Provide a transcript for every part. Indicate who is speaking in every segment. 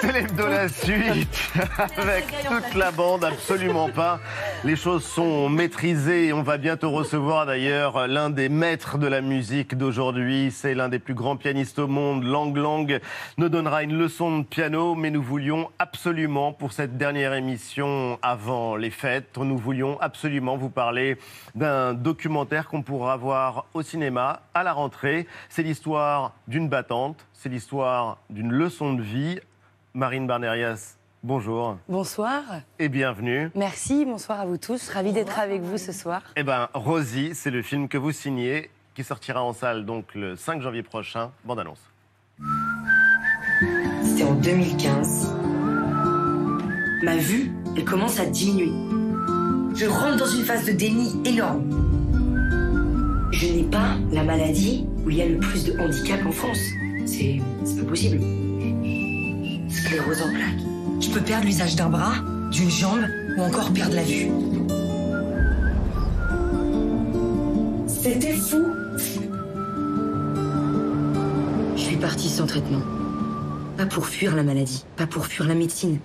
Speaker 1: C'est l'hebdo la suite avec toute la bande, absolument pas. Les choses sont maîtrisées et on va bientôt recevoir d'ailleurs l'un des maîtres de la musique d'aujourd'hui. C'est l'un des plus grands pianistes au monde. Lang Lang nous donnera une leçon de piano, mais nous voulions absolument, pour cette dernière émission avant les fêtes, nous voulions absolument vous parler d'un documentaire qu'on pourra voir au cinéma à la rentrée. C'est l'histoire d'une battante, c'est l'histoire d'une leçon de vie. Marine Barnerias, bonjour.
Speaker 2: Bonsoir.
Speaker 1: Et bienvenue.
Speaker 2: Merci, bonsoir à vous tous. Ravi d'être avec vous ce soir.
Speaker 1: Eh bien, Rosie, c'est le film que vous signez, qui sortira en salle donc le 5 janvier prochain. Bande annonce.
Speaker 3: C'était en 2015. Ma vue, elle commence à diminuer. Je rentre dans une phase de déni énorme. Je n'ai pas la maladie où il y a le plus de handicap en France. C'est pas possible. Sclérose en plaques. Je peux perdre l'usage d'un bras, d'une jambe ou encore perdre la vue. C'était fou. Je suis partie sans traitement. Pas pour fuir la maladie, pas pour fuir la médecine.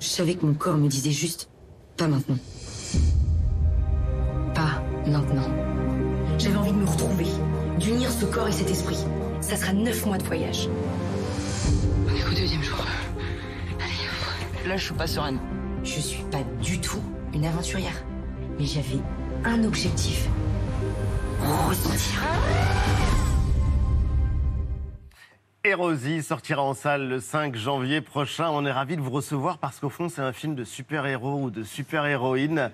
Speaker 3: Je savais que mon corps me disait juste pas maintenant. Pas maintenant. J'avais envie de me retrouver, d'unir ce corps et cet esprit. Ça sera neuf mois de voyage. On est au deuxième jour. Allez, là je suis pas sereine. Je suis pas du tout une aventurière. Mais j'avais un objectif. Ressentir.
Speaker 1: Et Rosie sortira en salle le 5 janvier prochain. On est ravis de vous recevoir parce qu'au fond, c'est un film de super-héros ou de super-héroïne.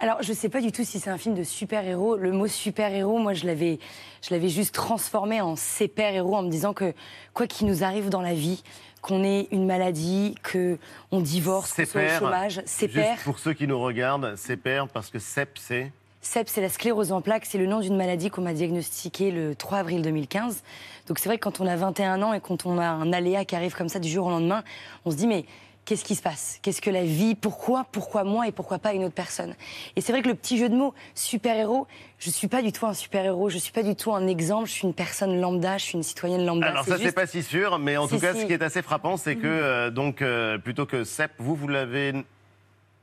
Speaker 2: Alors, je ne sais pas du tout si c'est un film de super-héros. Le mot super-héros, moi, je l'avais, je l'avais juste transformé en super-héros en me disant que quoi qu'il nous arrive dans la vie, qu'on ait une maladie, que on divorce, qu'on soit au chômage, c'est père.
Speaker 1: Pour ceux qui nous regardent, c'est père parce que CEP, c'est
Speaker 2: CEP, c'est la sclérose en plaques. C'est le nom d'une maladie qu'on m'a diagnostiquée le 3 avril 2015. Donc c'est vrai que quand on a 21 ans et quand on a un aléa qui arrive comme ça du jour au lendemain, on se dit mais qu'est-ce qui se passe? Qu'est-ce que la vie? Pourquoi? Pourquoi moi et pourquoi pas une autre personne? Et c'est vrai que le petit jeu de mots super-héros, je suis pas du tout un super-héros, je suis pas du tout un exemple, je suis une personne lambda, je suis une citoyenne lambda.
Speaker 1: Alors ça c'est pas si sûr, mais en tout cas ce qui est assez frappant c'est que mhm. euh, donc euh, plutôt que CEP, vous vous l'avez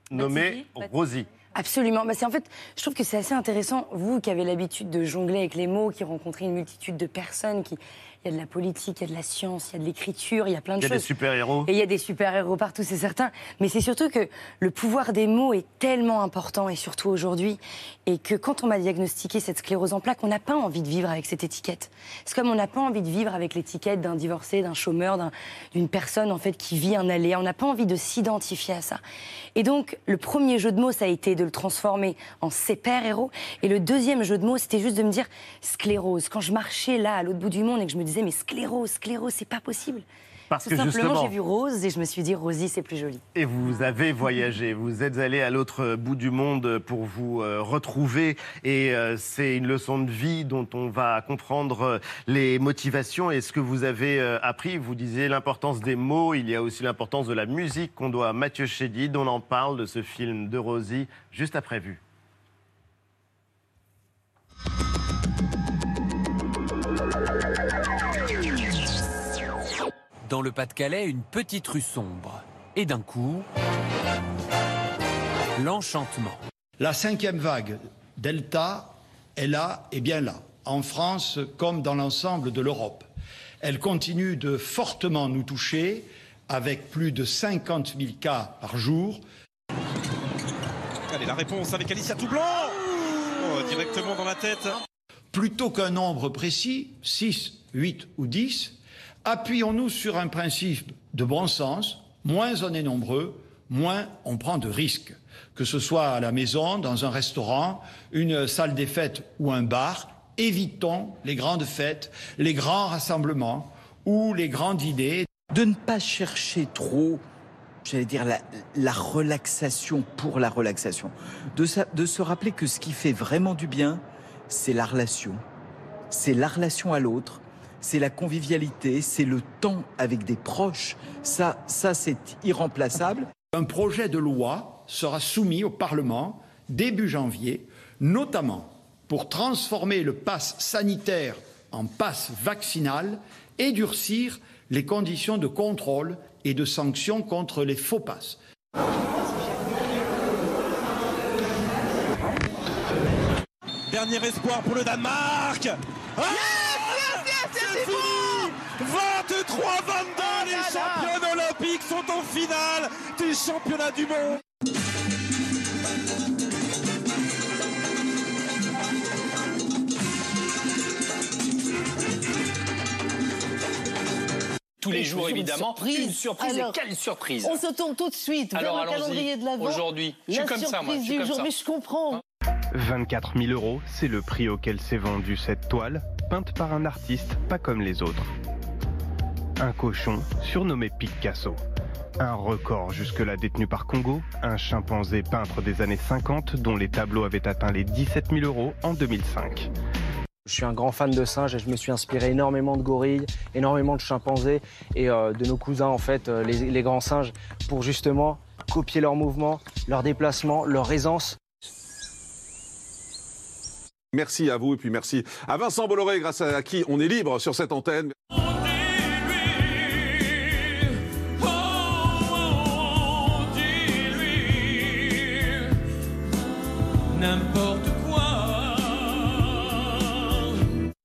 Speaker 1: nommé Rosie.
Speaker 2: Absolument. Bah, en fait, je trouve que c'est assez intéressant. Vous qui avez l'habitude de jongler avec les mots, qui rencontrez une multitude de personnes, qui il y a de la politique, il y a de la science, il y a de l'écriture, il y a plein de choses.
Speaker 1: Il y a des super-héros.
Speaker 2: Et il y a des super-héros partout, c'est certain. Mais c'est surtout que le pouvoir des mots est tellement important, et surtout aujourd'hui, et que quand on m'a diagnostiqué cette sclérose en plaques, on n'a pas envie de vivre avec cette étiquette. C'est comme on n'a pas envie de vivre avec l'étiquette d'un divorcé, d'un chômeur, d'une personne en fait qui vit un aléa. On n'a pas envie de s'identifier à ça. Et donc, le premier jeu de mots, ça a été de le transformer en super-héros. Et le deuxième jeu de mots, c'était juste de me dire sclérose. Quand je marchais là, à l'autre bout du monde, et que je me disais, mais sclérose, sclérose, c'est pas possible.
Speaker 1: Parce
Speaker 2: Tout
Speaker 1: que
Speaker 2: simplement, j'ai vu Rose et je me suis dit, Rosie, c'est plus joli.
Speaker 1: Et vous avez voyagé, vous êtes allé à l'autre bout du monde pour vous euh, retrouver. Et euh, c'est une leçon de vie dont on va comprendre euh, les motivations et ce que vous avez appris. Vous disiez l'importance des mots, il y a aussi l'importance de la musique qu'on doit à Mathieu Chédid. On en parle de ce film de Rosie juste après vue.
Speaker 4: Dans le Pas-de-Calais, une petite rue sombre. Et d'un coup, l'enchantement.
Speaker 5: La cinquième vague Delta est là et bien là, en France comme dans l'ensemble de l'Europe. Elle continue de fortement nous toucher, avec plus de 50 000 cas par jour.
Speaker 6: Allez, la réponse avec Alicia Toublanc oh, Directement dans la tête.
Speaker 5: Plutôt qu'un nombre précis, 6, 8 ou 10, Appuyons-nous sur un principe de bon sens. Moins on est nombreux, moins on prend de risques. Que ce soit à la maison, dans un restaurant, une salle des fêtes ou un bar, évitons les grandes fêtes, les grands rassemblements ou les grandes idées.
Speaker 7: De ne pas chercher trop, j'allais dire, la, relaxation pour la relaxation. De, de se rappeler que ce qui fait vraiment du bien, c'est la relation. C'est la relation à l'autre, c'est la convivialité, c'est le temps avec des proches. Ça, ça c'est irremplaçable.
Speaker 5: Un projet de loi sera soumis au Parlement début janvier, notamment pour transformer le pass sanitaire en passe vaccinal et durcir les conditions de contrôle et de sanction contre les faux passes.
Speaker 6: Dernier espoir pour le Danemark. Ah c'est fini 23-22, les champions olympiques sont en finale du championnat du monde.
Speaker 8: Tous les jours, évidemment.
Speaker 9: surprise.
Speaker 8: Une surprise.
Speaker 9: Alors,
Speaker 8: et quelle surprise
Speaker 9: On se tourne tout de suite vers
Speaker 8: Alors,
Speaker 9: le calendrier de l'Avent.
Speaker 8: Aujourd'hui, je suis
Speaker 9: La
Speaker 8: comme ça, moi.
Speaker 9: surprise
Speaker 8: Je suis
Speaker 9: du
Speaker 8: comme
Speaker 9: jour,
Speaker 8: ça.
Speaker 9: mais je comprends.
Speaker 10: 24 000 euros, c'est le prix auquel s'est vendue cette toile, peinte par un artiste pas comme les autres. Un cochon, surnommé Picasso. Un record jusque-là détenu par Congo, un chimpanzé peintre des années 50 dont les tableaux avaient atteint les 17 000 euros en 2005.
Speaker 11: Je suis un grand fan de singes et je me suis inspiré énormément de gorilles, énormément de chimpanzés et euh, de nos cousins, en fait, euh, les, les grands singes, pour justement copier leurs mouvements, leurs déplacements, leur aisance.
Speaker 12: Merci à vous et puis merci à Vincent Bolloré, grâce à qui on est libre sur cette antenne.
Speaker 4: N'importe quoi.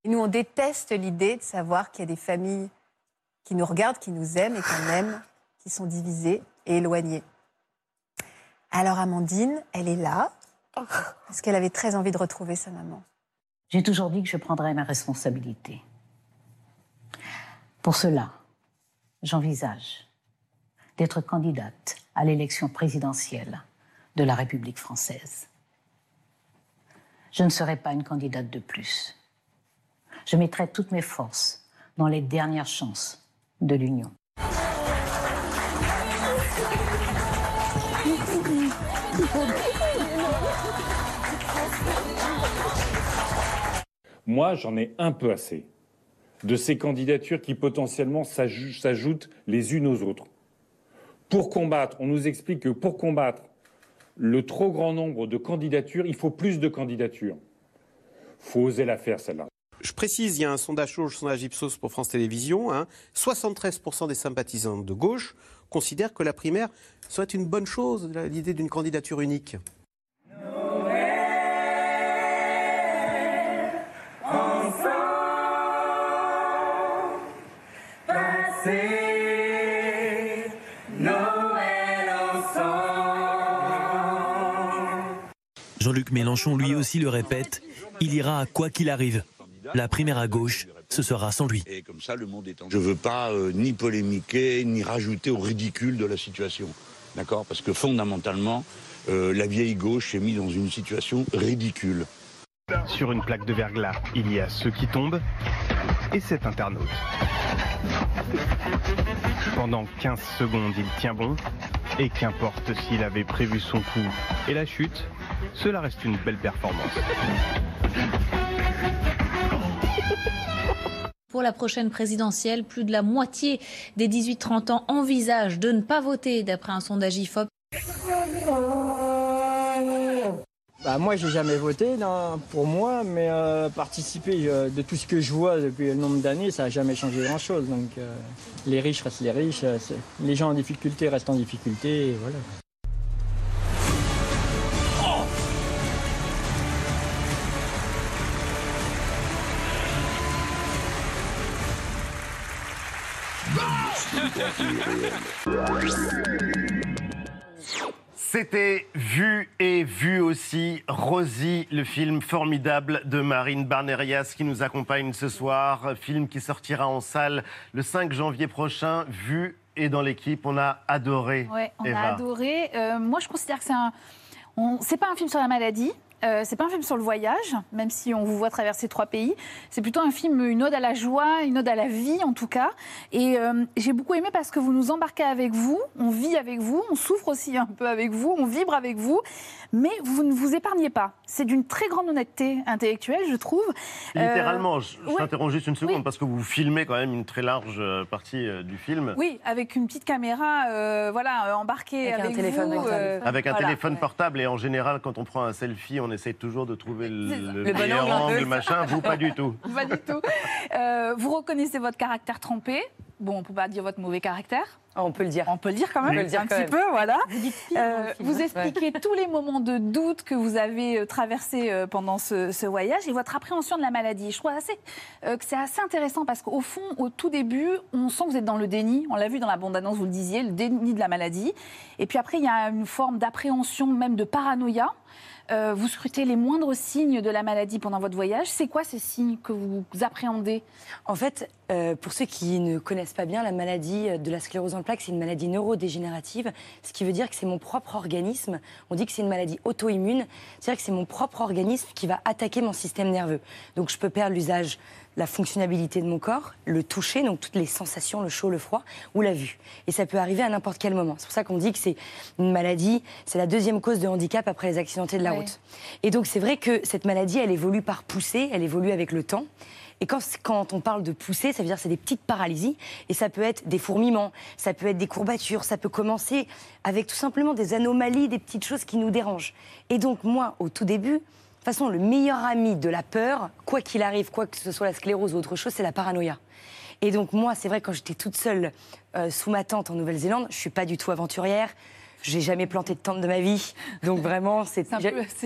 Speaker 13: Nous, on déteste l'idée de savoir qu'il y a des familles qui nous regardent, qui nous aiment et qu'on aime, qui sont divisées et éloignées. Alors Amandine, elle est là, parce qu'elle avait très envie de retrouver sa maman.
Speaker 14: J'ai toujours dit que je prendrais mes responsabilités. Pour cela, j'envisage d'être candidate à l'élection présidentielle de la République française. Je ne serai pas une candidate de plus. Je mettrai toutes mes forces dans les dernières chances de l'Union.
Speaker 15: Moi, j'en ai un peu assez de ces candidatures qui potentiellement s'aj- s'ajoutent les unes aux autres. Pour combattre, on nous explique que pour combattre le trop grand nombre de candidatures, il faut plus de candidatures. faut oser la faire, celle-là.
Speaker 16: Je précise, il y a un sondage chaud, sondage Ipsos pour France Télévisions. hein. 73% des sympathisants de gauche considèrent que la primaire serait une bonne chose, l'idée d'une candidature unique.
Speaker 17: Jean-Luc Mélenchon lui aussi le répète, il ira à quoi qu'il arrive. La primaire à gauche, ce sera sans lui.
Speaker 18: Et comme ça, le monde est en... Je veux pas euh, ni polémiquer, ni rajouter au ridicule de la situation. D'accord? Parce que fondamentalement, euh, la vieille gauche est mise dans une situation ridicule.
Speaker 10: Sur une plaque de verglas, il y a ceux qui tombent et cet internaute. Pendant 15 secondes, il tient bon, et qu'importe s'il avait prévu son coup et la chute, cela reste une belle performance.
Speaker 19: Pour la prochaine présidentielle, plus de la moitié des 18-30 ans envisagent de ne pas voter d'après un sondage IFOP.
Speaker 11: Bah, moi, j'ai jamais voté pour moi, mais euh, participer euh, de tout ce que je vois depuis le nombre d'années, ça n'a jamais changé grand-chose. Donc, euh, les riches restent les riches, les gens en difficulté restent en difficulté, voilà.
Speaker 1: C'était vu et vu aussi Rosie, le film formidable de Marine Barnerias qui nous accompagne ce soir. Film qui sortira en salle le 5 janvier prochain. Vu et dans l'équipe, on a adoré.
Speaker 20: Ouais, on
Speaker 1: Eva.
Speaker 20: a adoré. Euh, moi, je considère que c'est un. on- C'est pas un film sur la maladie. Euh, c'est pas un film sur le voyage, même si on vous voit traverser trois pays. C'est plutôt un film, une ode à la joie, une ode à la vie en tout cas. Et euh, j'ai beaucoup aimé parce que vous nous embarquez avec vous, on vit avec vous, on souffre aussi un peu avec vous, on vibre avec vous, mais vous ne vous épargnez pas. C'est d'une très grande honnêteté intellectuelle, je trouve. Euh,
Speaker 1: Littéralement, je, je
Speaker 20: ouais.
Speaker 1: t'interromps juste une seconde parce que vous filmez quand même une très large euh, partie euh, du film.
Speaker 20: Oui, avec une petite caméra, euh, voilà, embarquée
Speaker 2: Avec un
Speaker 20: avec,
Speaker 2: téléphone
Speaker 20: vous.
Speaker 2: portable.
Speaker 20: euh,
Speaker 1: Avec un
Speaker 20: voilà.
Speaker 1: téléphone portable et en général, quand on prend un selfie, on essaie toujours de trouver le, le
Speaker 20: Le bon
Speaker 1: meilleur
Speaker 20: angle,
Speaker 1: machin. Vous, pas du tout.
Speaker 20: Pas du tout. Euh, vous reconnaissez votre caractère trempé. bon, on peut pas dire votre mauvais caractère.
Speaker 2: Ah, on peut le dire.
Speaker 20: On peut le dire quand même,
Speaker 2: On peut le dire
Speaker 20: un petit
Speaker 2: même.
Speaker 20: peu, voilà.
Speaker 19: Vous
Speaker 20: Euh, vous expliquez tous les moments de doute que vous avez euh, traversés euh, pendant ce, ce voyage et votre appréhension de la maladie. Je trouve assez, euh, que c'est assez intéressant parce qu'au fond, au tout début, on sent que vous êtes dans le déni. On l'a vu dans la bande-annonce, vous le disiez, le déni de la maladie. Et puis après, il y a une forme d'appréhension, même de paranoïa. Euh, vous scrutez les moindres signes de la maladie pendant votre voyage. C'est quoi ces signes que vous appréhendez?
Speaker 2: En fait, euh, pour ceux qui ne connaissent pas bien, la maladie de la sclérose en plaques, c'est une maladie neurodégénérative, ce qui veut dire que c'est mon propre organisme. On dit que c'est une maladie auto-immune, c'est-à-dire que c'est mon propre organisme qui va attaquer mon système nerveux. Donc je peux perdre l'usage, la fonctionnalité de mon corps, le toucher, donc toutes les sensations, le chaud, le froid, ou la vue. Et ça peut arriver à n'importe quel moment. C'est pour ça qu'on dit que c'est une maladie, c'est la deuxième cause de handicap après les accidentés de la route. Et donc c'est vrai que cette maladie, elle évolue par poussée, elle évolue avec le temps. Et quand, on parle de poussée, ça veut dire c'est des petites paralysies. Et ça peut être des fourmillements, ça peut être des courbatures, ça peut commencer avec tout simplement des anomalies, des petites choses qui nous dérangent. Et donc moi, au tout début, de toute façon, le meilleur ami de la peur, quoi qu'il arrive, quoi que ce soit la sclérose ou autre chose, c'est la paranoïa. Et donc moi, c'est vrai, quand j'étais toute seule euh, sous ma tente en Nouvelle-Zélande, je suis pas du tout aventurière. J'ai jamais planté de tente de ma vie. Donc vraiment, c'est
Speaker 20: C'est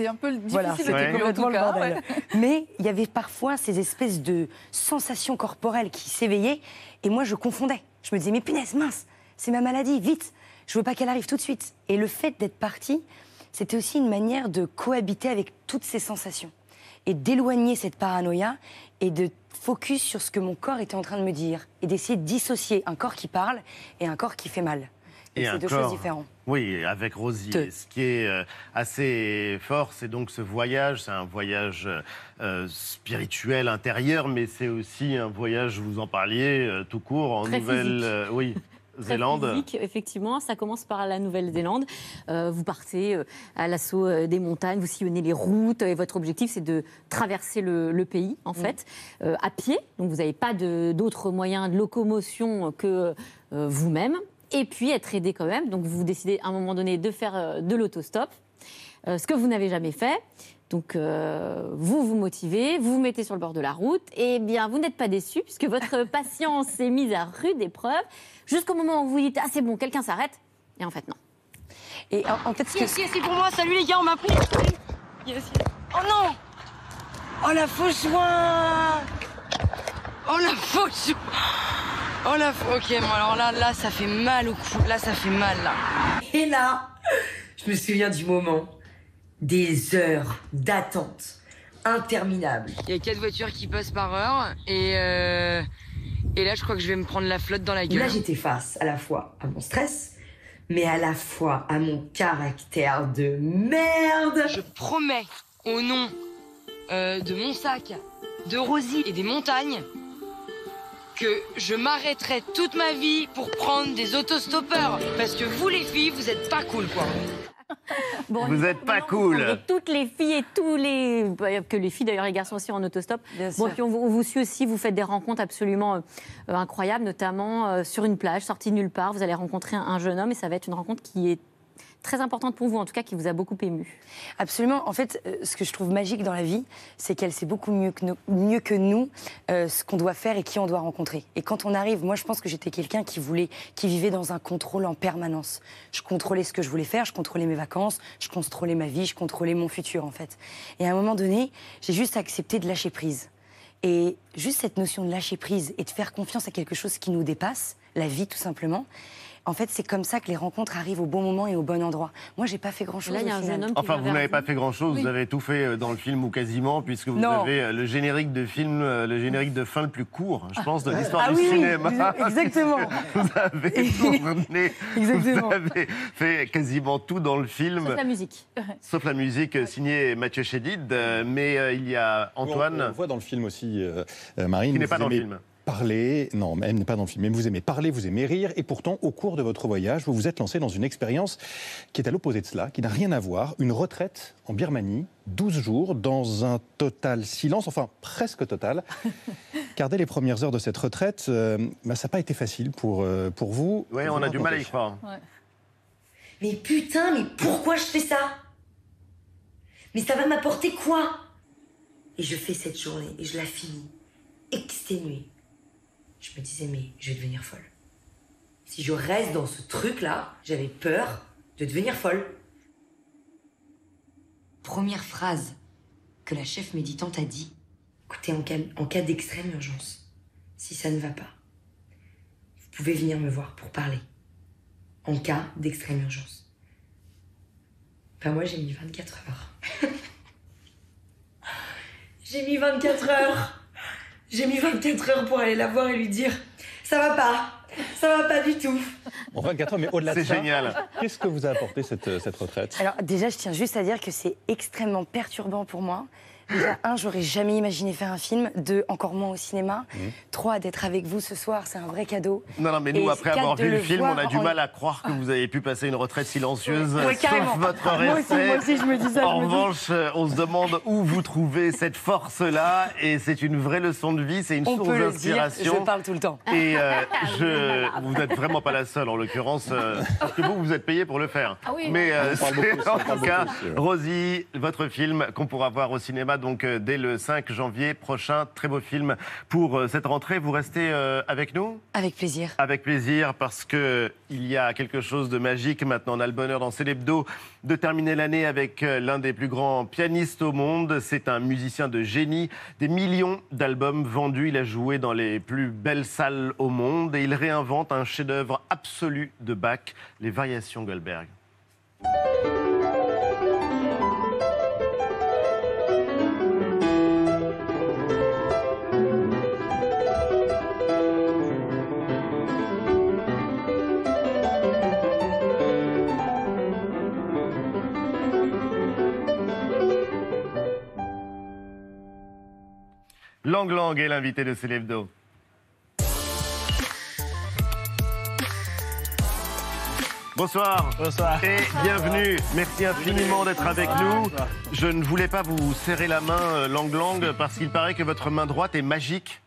Speaker 20: un, un peu difficile
Speaker 2: voilà,
Speaker 20: en
Speaker 2: complètement
Speaker 20: tout
Speaker 2: le
Speaker 20: cas.
Speaker 2: bordel. Mais il y avait parfois ces espèces de sensations corporelles qui s'éveillaient et moi je confondais. Je me disais mais punaise mince, c'est ma maladie, vite, je veux pas qu'elle arrive tout de suite. Et le fait d'être partie, c'était aussi une manière de cohabiter avec toutes ces sensations et d'éloigner cette paranoïa et de focus sur ce que mon corps était en train de me dire et d'essayer de dissocier un corps qui parle et un corps qui fait mal. C'est deux
Speaker 1: corps.
Speaker 2: choses différentes.
Speaker 1: Oui, avec Rosie.
Speaker 2: Deux.
Speaker 1: Et Ce qui est euh, assez fort, c'est donc ce voyage. C'est un voyage euh, spirituel intérieur, mais c'est aussi un voyage, vous en parliez, euh, tout court, en
Speaker 21: Très
Speaker 1: Nouvelle... euh, oui.
Speaker 21: Très
Speaker 1: Zélande.
Speaker 21: physique, effectivement, ça commence par la Nouvelle-Zélande. Euh, vous partez à l'assaut des montagnes, vous sillonnez les routes et votre objectif c'est de traverser le, le pays en fait euh, à pied. Donc vous n'avez pas d'autres moyens de locomotion que euh, vous-même. Et puis être aidé quand même. Donc vous décidez à un moment donné de faire euh, de l'autostop, euh, ce que vous n'avez jamais fait. Donc, euh, vous vous motivez, vous vous mettez sur le bord de la route, et bien, vous n'êtes pas déçu puisque votre patience est mise à rude épreuve jusqu'au moment où vous dites Ah, c'est bon, quelqu'un s'arrête. Et en fait, non.
Speaker 2: Et en, en fait, ce
Speaker 3: Si,
Speaker 2: que-
Speaker 3: si, si, pour moi, salut les gars, on m'a pris. Yes, yes. Oh non Oh la fausse joie Oh la fausse joie Oh la fausse... Ok, bon alors là, là, ça fait mal au cou. Là, ça fait mal, là. Et là, je me souviens du moment. Des heures d'attente interminables. Il y a quatre voitures qui passent par heure et euh, et là je crois que je vais me prendre la flotte dans la gueule. Là j'étais face à la fois à mon stress, mais à la fois à mon caractère de merde. Je promets au nom euh, de mon sac, de Rosie et des montagnes que je m'arrêterai toute ma vie pour prendre des autostoppeurs parce que vous les filles vous êtes pas cool quoi.
Speaker 21: Bon,
Speaker 1: Vous
Speaker 21: il
Speaker 1: êtes
Speaker 21: faut
Speaker 1: pas cool.
Speaker 21: Toutes les filles et tous les. bah, Que les filles d'ailleurs, les garçons aussi en autostop.
Speaker 2: Bien
Speaker 21: Bon,
Speaker 2: sûr.
Speaker 21: puis on, vous- on vous suit aussi, vous faites des rencontres absolument euh, euh, incroyables, notamment euh, sur une plage, sortie de nulle part. Vous allez rencontrer un, un jeune homme et ça va être une rencontre qui est très importante pour vous, en tout cas qui vous a beaucoup ému.
Speaker 2: Absolument. En fait, euh, ce que je trouve magique dans la vie, c'est qu'elle sait beaucoup mieux que nous, euh, ce qu'on doit faire et qui on doit rencontrer. Et quand on arrive, moi, je pense que j'étais quelqu'un qui voulait, qui vivait dans un contrôle en permanence. Je contrôlais ce que je voulais faire, je contrôlais mes vacances, je contrôlais ma vie, je contrôlais mon futur, en fait. Et à un moment donné, j'ai juste accepté de lâcher prise. Et juste cette notion de lâcher prise et de faire confiance à quelque chose qui nous dépasse, la vie tout simplement. En fait, c'est comme ça que les rencontres arrivent au bon moment et au bon endroit. Moi, j'ai pas fait grand-chose.
Speaker 21: Là, il y a
Speaker 2: au
Speaker 21: un jeune homme
Speaker 1: Enfin, vous n'avez pas fait grand-chose,
Speaker 2: Oui.
Speaker 1: vous avez tout fait euh, dans le film ou quasiment, puisque vous
Speaker 2: Non.
Speaker 1: avez euh, le générique de film, euh, le générique de fin le plus court, je pense, de l'histoire
Speaker 2: Ah
Speaker 1: du
Speaker 2: oui,
Speaker 1: cinéma.
Speaker 2: exactement.
Speaker 1: Vous avez tourné,
Speaker 2: Exactement.
Speaker 1: vous avez fait quasiment tout dans le film.
Speaker 21: Sauf la musique.
Speaker 1: Sauf la musique signée Mathieu Chédid, mais euh, il y a Antoine.
Speaker 22: On, on voit dans le film aussi, euh, Marine.
Speaker 1: Qui n'est pas dans le film.
Speaker 22: Parler, non, elle n'est pas dans le film, mais vous aimez parler, vous aimez rire, et pourtant, au cours de votre voyage, vous vous êtes lancé dans une expérience qui est à l'opposé de cela, qui n'a rien à voir, une retraite en Birmanie, 12 jours, dans un total silence, enfin presque total, car dès les premières heures de cette retraite, euh, bah, ça n'a pas été facile pour, euh, pour vous.
Speaker 1: Oui, on a du mal à y croire.
Speaker 3: Mais putain, mais pourquoi je fais ça? Mais ça va m'apporter quoi? Et je fais cette journée et je la finis exténuée. Je me disais, mais je vais devenir folle. Si je reste dans ce truc-là, j'avais peur de devenir folle. Première phrase que la chef méditante a dit écoutez, en cas, en cas d'extrême urgence, si ça ne va pas, vous pouvez venir me voir pour parler. En cas d'extrême urgence. Ben moi, j'ai mis 24 heures. j'ai mis 24 heures. J'ai mis 24 heures pour aller la voir et lui dire ça va pas, ça va pas du tout.
Speaker 22: Bon, 24 heures, mais au-delà de
Speaker 1: C'est
Speaker 22: ça,
Speaker 1: génial.
Speaker 22: qu'est-ce que vous a apporté cette, euh, cette retraite?
Speaker 2: Alors déjà, je tiens juste à dire que c'est extrêmement perturbant pour moi. Déjà, un, j'aurais jamais imaginé faire un film. Deux, encore moins au cinéma. Trois, d'être avec vous ce soir, c'est un vrai cadeau.
Speaker 1: Non, non, mais nous,
Speaker 2: Et
Speaker 1: après avoir vu le
Speaker 2: le
Speaker 1: film, on a du
Speaker 2: en-
Speaker 1: mal à croire que vous avez pu passer une retraite silencieuse,
Speaker 2: Ouais,
Speaker 1: sauf
Speaker 2: carrément.
Speaker 1: votre
Speaker 2: Moi aussi, moi aussi, je me dis ça,
Speaker 1: En revanche, euh, on se demande où vous trouvez cette force-là, et c'est une vraie leçon de vie, c'est une
Speaker 2: On
Speaker 1: source
Speaker 2: peut le dire,
Speaker 1: d'inspiration.
Speaker 2: je parle tout le temps.
Speaker 1: Et euh, je, vous n'êtes vraiment pas la seule, en l'occurrence, euh, parce que vous, vous êtes payé pour le faire.
Speaker 2: Ah oui.
Speaker 1: Mais euh,
Speaker 22: beaucoup,
Speaker 1: en tout cas. Rosie, votre film qu'on pourra voir au cinéma donc euh, dès le 5 janvier prochain. Très beau film pour euh, cette rentrée. Vous restez euh, avec nous?
Speaker 2: Avec plaisir.
Speaker 1: avec plaisir parce que il y a quelque chose de magique maintenant. On a le bonheur dans Célébdo de terminer l'année avec l'un des plus grands pianistes au monde. C'est un musicien de génie. Des millions d'albums vendus. Il a joué dans les plus belles salles au monde et il réinvente un chef-d'œuvre absolu de Bach, les Variations Goldberg. Lang Lang est l'invité de Célébdo. Bonsoir.
Speaker 23: Bonsoir.
Speaker 1: Et bienvenue. Merci infiniment d'être avec nous. Je ne voulais pas vous serrer la main, euh, Lang Lang, parce qu'il paraît que votre main droite est magique.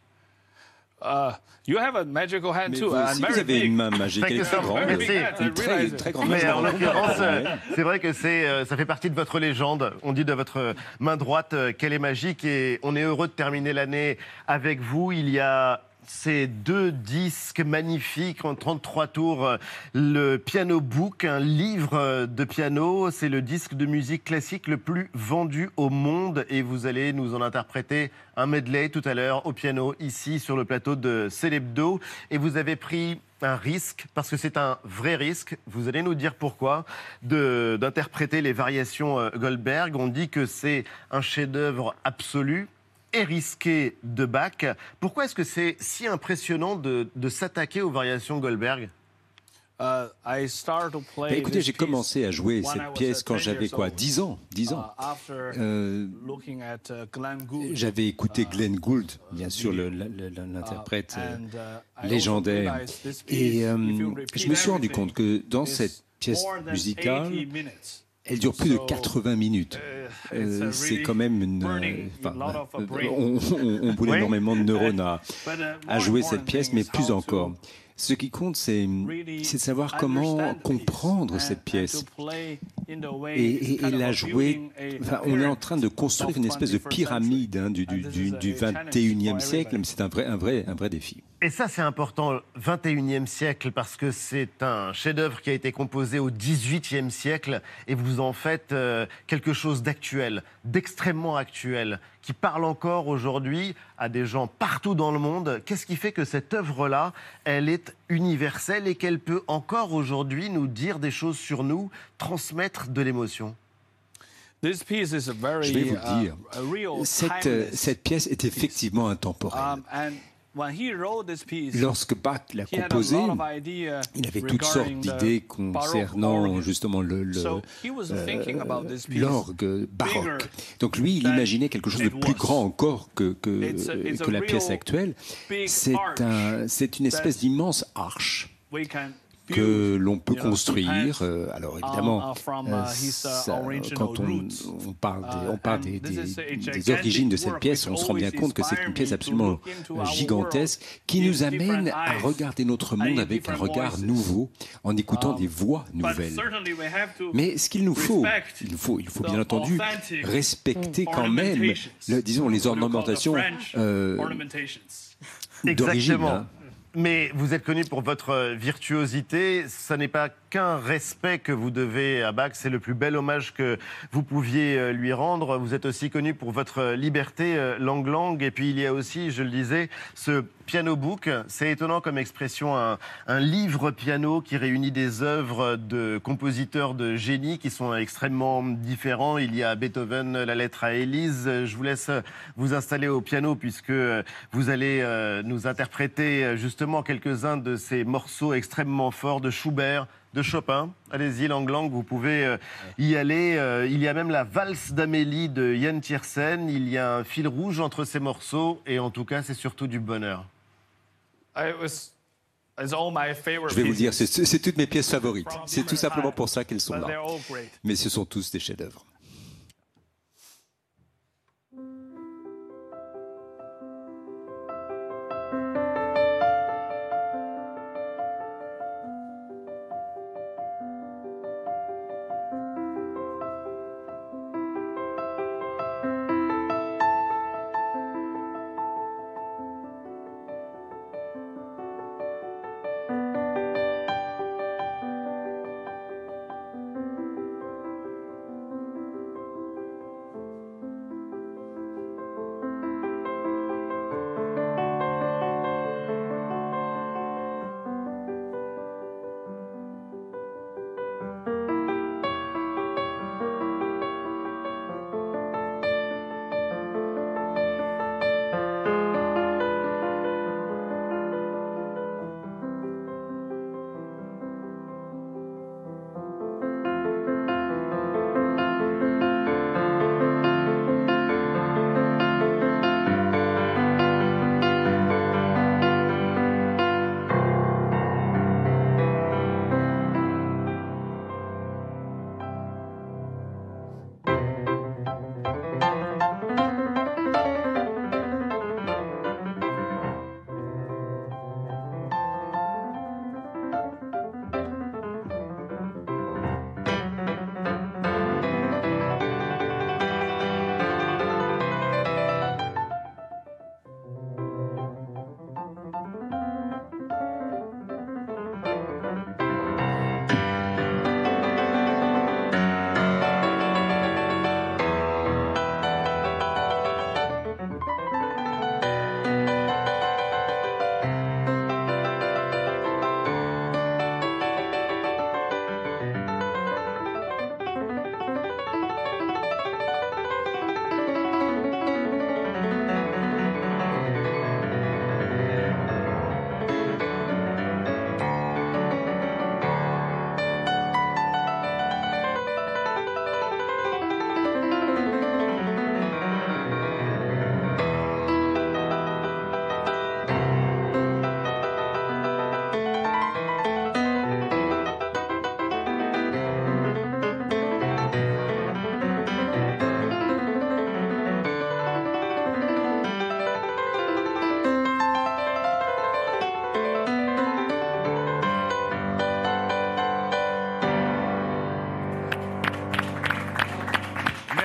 Speaker 23: Uh, you have a magical hand
Speaker 24: Mais
Speaker 23: too,
Speaker 24: vous aussi, avez une main magique, elle est très grande.
Speaker 1: Merci.
Speaker 24: Une très, très grande main.
Speaker 1: Mais en l'occurrence, c'est vrai que c'est, euh, ça fait partie de votre légende. On dit de votre main droite euh, qu'elle est magique et on est heureux de terminer l'année avec vous. Il y a ces deux disques magnifiques en 33 tours. Le Piano Book, un livre de piano. C'est le disque de musique classique le plus vendu au monde et vous allez nous en interpréter un medley tout à l'heure au piano ici sur le plateau de Célébdo. Et vous avez pris un risque, parce que c'est un vrai risque, vous allez nous dire pourquoi, d'interpréter les variations euh, Goldberg. On dit que c'est un chef-d'œuvre absolu et risqué de Bach. Pourquoi est-ce que c'est si impressionnant de, de s'attaquer aux variations Goldberg?
Speaker 23: Uh, I started to play
Speaker 24: Bah, écoutez,
Speaker 23: this
Speaker 24: j'ai
Speaker 23: piece
Speaker 24: commencé à jouer
Speaker 23: when I
Speaker 24: cette
Speaker 23: was,
Speaker 24: pièce
Speaker 23: uh,
Speaker 24: quand
Speaker 23: 10
Speaker 24: j'avais
Speaker 23: years
Speaker 24: quoi
Speaker 23: old.
Speaker 24: 10 ans 10 ans.
Speaker 23: Uh, after
Speaker 24: Euh,
Speaker 23: looking at uh, Glenn Gould,
Speaker 24: J'avais écouté Glenn Gould, bien sûr, l'interprète euh,
Speaker 23: and, uh, I also
Speaker 24: légendaire.
Speaker 23: realized this piece,
Speaker 24: Et euh, je me suis rendu compte que dans cette pièce musicale,
Speaker 23: 80 minutes.
Speaker 24: Elle dure plus de
Speaker 23: So,
Speaker 24: 80 minutes.
Speaker 23: uh, it's, uh,
Speaker 24: Euh, C'est quand même une. euh, enfin,
Speaker 23: uh,
Speaker 24: euh, on, on, on brûle
Speaker 23: Oui.
Speaker 24: énormément de neurones à,
Speaker 23: uh,
Speaker 24: à jouer cette pièce, mais
Speaker 23: is
Speaker 24: plus encore. Ce qui compte, c'est de savoir comment comprendre cette pièce et, la jouer. Enfin, on est en train de construire une espèce de pyramide hein, du, du, du, du 21e siècle, mais c'est un vrai, un, vrai, un vrai défi.
Speaker 1: Et ça, c'est important, 21e siècle, parce que c'est un chef-d'œuvre qui a été composé au 18e siècle, et vous en faites euh, quelque chose d'actuel, d'extrêmement actuel, qui parle encore aujourd'hui à des gens partout dans le monde. Qu'est-ce qui fait que cette œuvre-là, elle est universelle et qu'elle peut encore aujourd'hui nous dire des choses sur nous, transmettre de l'émotion?
Speaker 23: This piece is a very,
Speaker 24: Je vais vous
Speaker 23: uh,
Speaker 24: dire,
Speaker 23: a real
Speaker 24: cette, euh,
Speaker 23: timeless
Speaker 24: cette pièce est effectivement intemporelle. Lorsque Bach l'a composé, il avait toutes sortes d'idées concernant justement le,
Speaker 23: piece
Speaker 24: l'orgue baroque. Donc lui, il imaginait quelque chose de plus grand encore que, que, la pièce actuelle. C'est un, une espèce d'immense arche que l'on peut construire. euh, alors évidemment,
Speaker 23: uh,
Speaker 24: euh,
Speaker 23: uh, uh,
Speaker 24: ça, quand on, parle, des, on
Speaker 23: Uh,
Speaker 24: parle des, des- des origines de cette pièce, on se rend bien compte que c'est une pièce absolument euh, gigantesque qui nous amène à regarder notre
Speaker 23: and
Speaker 24: monde avec un regard nouveau en écoutant
Speaker 23: Um,
Speaker 24: des voix nouvelles.
Speaker 23: certainly we have to
Speaker 24: Mais ce qu'il nous faut,
Speaker 23: respect
Speaker 24: il faut, il faut
Speaker 23: the
Speaker 24: bien entendu respecter quand même, le- disons, les euh,
Speaker 23: ornamentations.
Speaker 24: d'origine.
Speaker 1: Exactement.
Speaker 24: hein.
Speaker 1: Mais vous êtes connu pour votre euh, virtuosité. Ça n'est pas qu'un respect que vous devez à Bach, c'est le plus bel hommage que vous pouviez euh, lui rendre. Vous êtes aussi connu pour votre euh, liberté euh, Lang Lang. Et puis il y a aussi, je le disais, ce piano book. C'est étonnant comme expression, un, livre piano qui réunit des œuvres de compositeurs de génie qui sont extrêmement différents. Il y a Beethoven, la lettre à Élise. Je vous laisse vous installer au piano puisque vous allez euh, nous interpréter justement quelques-uns de ces morceaux extrêmement forts de Schubert, de Chopin. Allez-y, Lang Lang, vous pouvez euh, y aller. Euh, Il y a même la valse d'Amélie de Yann Tiersen. Il y a un fil rouge entre ces morceaux et en tout cas, c'est surtout du bonheur.
Speaker 24: Je vais vous dire, c'est toutes mes pièces favorites. C'est tout simplement pour ça qu'elles sont là. Mais ce sont tous des chefs-d'œuvre.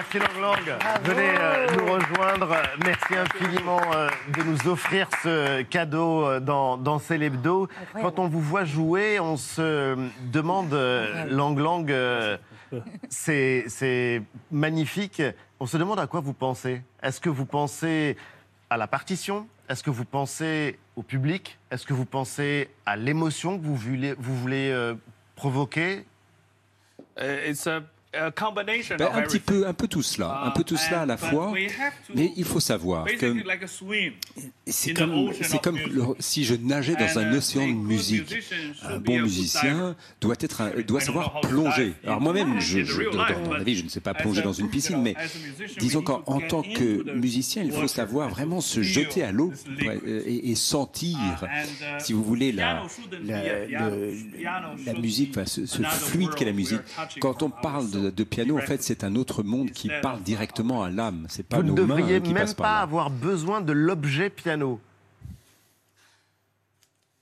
Speaker 1: Merci Lang Lang. Venez euh, nous rejoindre. Merci infiniment euh, de nous offrir ce cadeau euh, dans, dans C'est l'hebdo. Quand on vous voit jouer, on se demande, euh, Lang Lang, euh, c'est c'est magnifique. On se demande à quoi vous pensez. Est-ce que vous pensez à la partition? Est-ce que vous pensez au public? Est-ce que vous pensez à l'émotion que vous voulez, vous voulez euh, provoquer?
Speaker 23: It's a,
Speaker 24: Ben, un petit peu, un peu tout cela, un peu tout cela à la fois. Mais il faut savoir que c'est comme,
Speaker 23: ocean
Speaker 24: c'est comme le- si je nageais dans un
Speaker 23: uh,
Speaker 24: océan de musique. Un bon musicien doit, être un- doit savoir plonger. Alors
Speaker 23: in-
Speaker 24: moi-même, je, dans,
Speaker 23: but
Speaker 24: vie, je ne sais pas
Speaker 23: as
Speaker 24: plonger
Speaker 23: a-
Speaker 24: dans une piscine, mais disons qu'en en tant que
Speaker 23: the
Speaker 24: musicien, il faut savoir vraiment se jeter à l'eau euh, et, et sentir,
Speaker 23: and, uh,
Speaker 24: si vous voulez, la, la, le- musique, enfin, ce, fluide qu'est la musique. Quand on parle de, de piano, en fait, c'est un autre monde qui parle directement à l'âme. C'est pas
Speaker 1: Vous ne
Speaker 24: mains
Speaker 1: devriez
Speaker 24: hein,
Speaker 1: même pas avoir besoin de l'objet piano.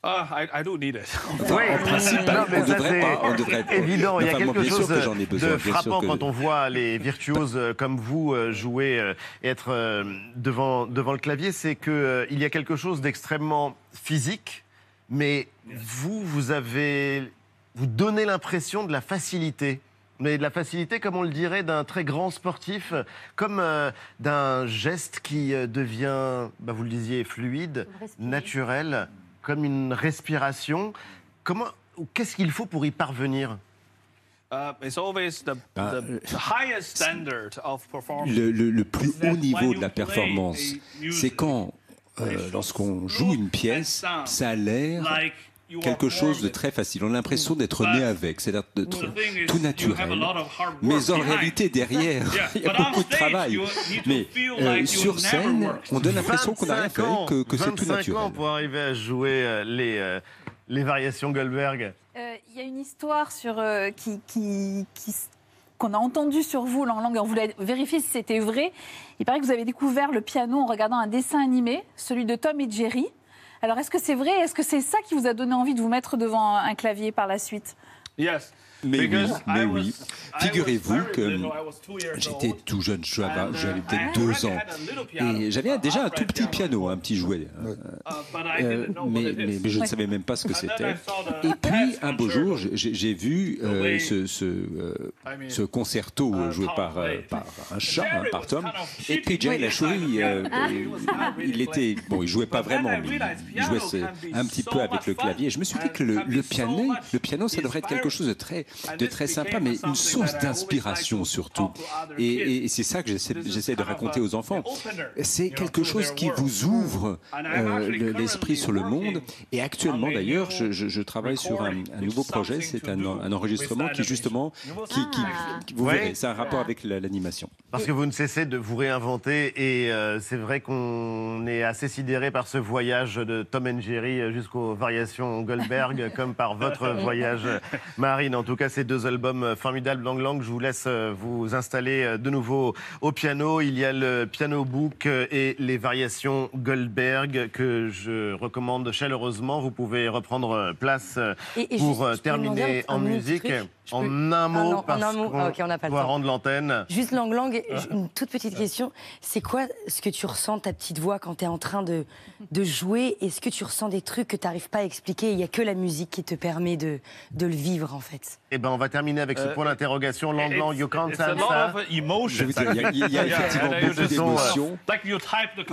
Speaker 23: Ah, I, I don't need it.
Speaker 24: Enfin, en principe,
Speaker 1: Non, mais
Speaker 24: on
Speaker 1: ça,
Speaker 24: devrait pas, on devrait pas.
Speaker 1: Évident, il y a
Speaker 24: Enfin,
Speaker 1: quelque chose
Speaker 24: sûr que j'en ai besoin,
Speaker 1: de frappant
Speaker 24: que-
Speaker 1: quand on voit les virtuoses euh, comme vous euh, jouer et être euh, devant, devant le clavier, c'est qu'il y a quelque chose d'extrêmement physique, Mais vous, vous avez, vous donnez l'impression de la facilité. Mais de la facilité, comme on le dirait, d'un très grand sportif, comme euh, d'un geste qui euh, devient, bah, vous le disiez, fluide, naturel, comme une respiration. Comment, qu'est-ce qu'il faut pour y parvenir?
Speaker 23: Uh, it's always the, the, the highest standard of performance.
Speaker 24: Le, le- le plus haut niveau
Speaker 23: when
Speaker 24: de la
Speaker 23: you play
Speaker 24: performance, c'est quand, euh, lorsqu'on joue une pièce, ça a l'air quelque chose de très facile. On a l'impression d'être né avec, c'est-à-dire d'être tout naturel.
Speaker 23: lot of hard work
Speaker 24: Mais en réalité, derrière, il y a
Speaker 23: but on
Speaker 24: beaucoup de
Speaker 23: stage,
Speaker 24: travail.
Speaker 23: you need to
Speaker 24: Mais
Speaker 23: feel
Speaker 24: euh,
Speaker 23: like you
Speaker 24: sur scène, on donne l'impression qu'on n'a rien
Speaker 1: 25 ans,
Speaker 24: fait, que, que c'est tout
Speaker 1: 25
Speaker 24: naturel.
Speaker 1: ans pour arriver à jouer euh, les, euh, les variations Goldberg.
Speaker 20: Euh, Il y a une histoire sur, euh, qui, qui- qui s- qu'on a entendue sur vous en langue. On voulait vérifier si c'était vrai. Il paraît que vous avez découvert le piano en regardant un dessin animé, celui de Tom et Jerry. Alors, est-ce que c'est vrai? Est-ce que c'est ça qui vous a donné envie de vous mettre devant un clavier par la suite?
Speaker 23: Yes.
Speaker 24: Mais oui, mais oui. Figurez-vous que
Speaker 23: little, I was two years
Speaker 24: j'étais
Speaker 23: old.
Speaker 24: tout jeune, j'avais
Speaker 23: And, uh,
Speaker 24: j'avais
Speaker 23: I
Speaker 24: peut-être
Speaker 23: already
Speaker 24: deux ans.
Speaker 23: had a little piano,
Speaker 24: Et j'avais
Speaker 23: uh,
Speaker 24: déjà un tout petit
Speaker 23: piano.
Speaker 24: un petit jouet. euh,
Speaker 23: but I didn't know what
Speaker 24: mais, je ne savais même pas ce que c'était.
Speaker 23: I saw the
Speaker 24: Et puis, un beau
Speaker 23: concert.
Speaker 24: jour, j'ai vu euh,
Speaker 23: way
Speaker 24: ce, ce, euh, ce concerto euh, joué par, euh,
Speaker 23: played.
Speaker 24: par un chat, hein, par Tom. Et puis Jay Lachouille, euh,
Speaker 23: Ah.
Speaker 24: il était, bon, il jouait pas vraiment, mais il jouait un petit peu avec le clavier. Je me suis dit que le, piano, le piano, ça devrait être quelque chose de très, de très sympa, mais une source d'inspiration surtout. Et, et- et c'est ça que j'essaie de raconter aux enfants. C'est quelque chose qui vous ouvre euh, le- l'esprit sur le monde. Et actuellement, d'ailleurs, je, je- je travaille sur un, un nouveau projet. C'est un, un enregistrement qui, justement, qui, qui- qui- vous verrez, c'est un rapport avec la- l'animation.
Speaker 1: Parce que vous ne cessez de vous réinventer et euh, c'est vrai qu'on est assez sidéré par ce voyage de Tom and Jerry jusqu'aux variations Goldberg, comme par votre voyage, Marine. En tout cas, ces deux albums euh, formidables, Lang Lang. Je vous laisse euh, vous installer euh, de nouveau au piano. Il y a le piano book et les variations Goldberg que je recommande chaleureusement. Vous pouvez reprendre place
Speaker 2: Et- et
Speaker 1: pour
Speaker 2: juste,
Speaker 1: terminer en musique.
Speaker 2: truc
Speaker 1: En
Speaker 2: peux-
Speaker 1: un
Speaker 2: Ah
Speaker 1: mot,
Speaker 2: non, en un mot.
Speaker 1: qu'on
Speaker 2: Ah, ok, on n'a pas le
Speaker 1: doit
Speaker 2: temps.
Speaker 1: rendre l'antenne.
Speaker 2: Juste Lang Lang, une toute petite question. C'est quoi ce que tu ressens, ta petite voix, quand tu es en train de, de jouer? Est-ce que tu ressens des trucs que tu n'arrives pas à expliquer? Il n'y a que la musique qui te permet de, de le vivre, en fait.
Speaker 1: Eh ben, on va terminer avec ce
Speaker 23: Euh,
Speaker 1: point d'interrogation. Lang Lang, you can't
Speaker 23: a
Speaker 24: dire, il y a- a effectivement beaucoup d'émotions.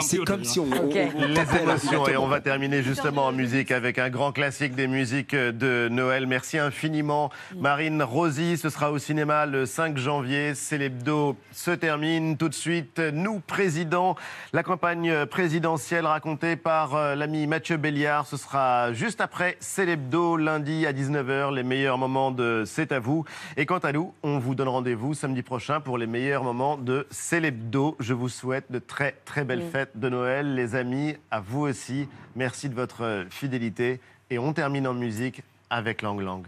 Speaker 24: C'est comme si on, on- on
Speaker 1: Les émotions et on va terminer justement en musique avec un grand classique des musiques de Noël. Merci infiniment Marine Rosy. Ce sera au cinéma le 5 janvier. Célébdo se termine tout de suite. Nous, président, la campagne présidentielle racontée par euh, l'ami Mathieu Béliard. Ce sera juste après Célébdo lundi à 19h. Les meilleurs moments de C'est à vous. Et quant à nous, on vous donne rendez-vous samedi prochain pour les meilleurs moments de Célébdo. Je vous souhaite de très très belles fêtes de Noël, les amis. À vous aussi. Merci de votre fidélité. Et on termine en musique avec Lang Lang.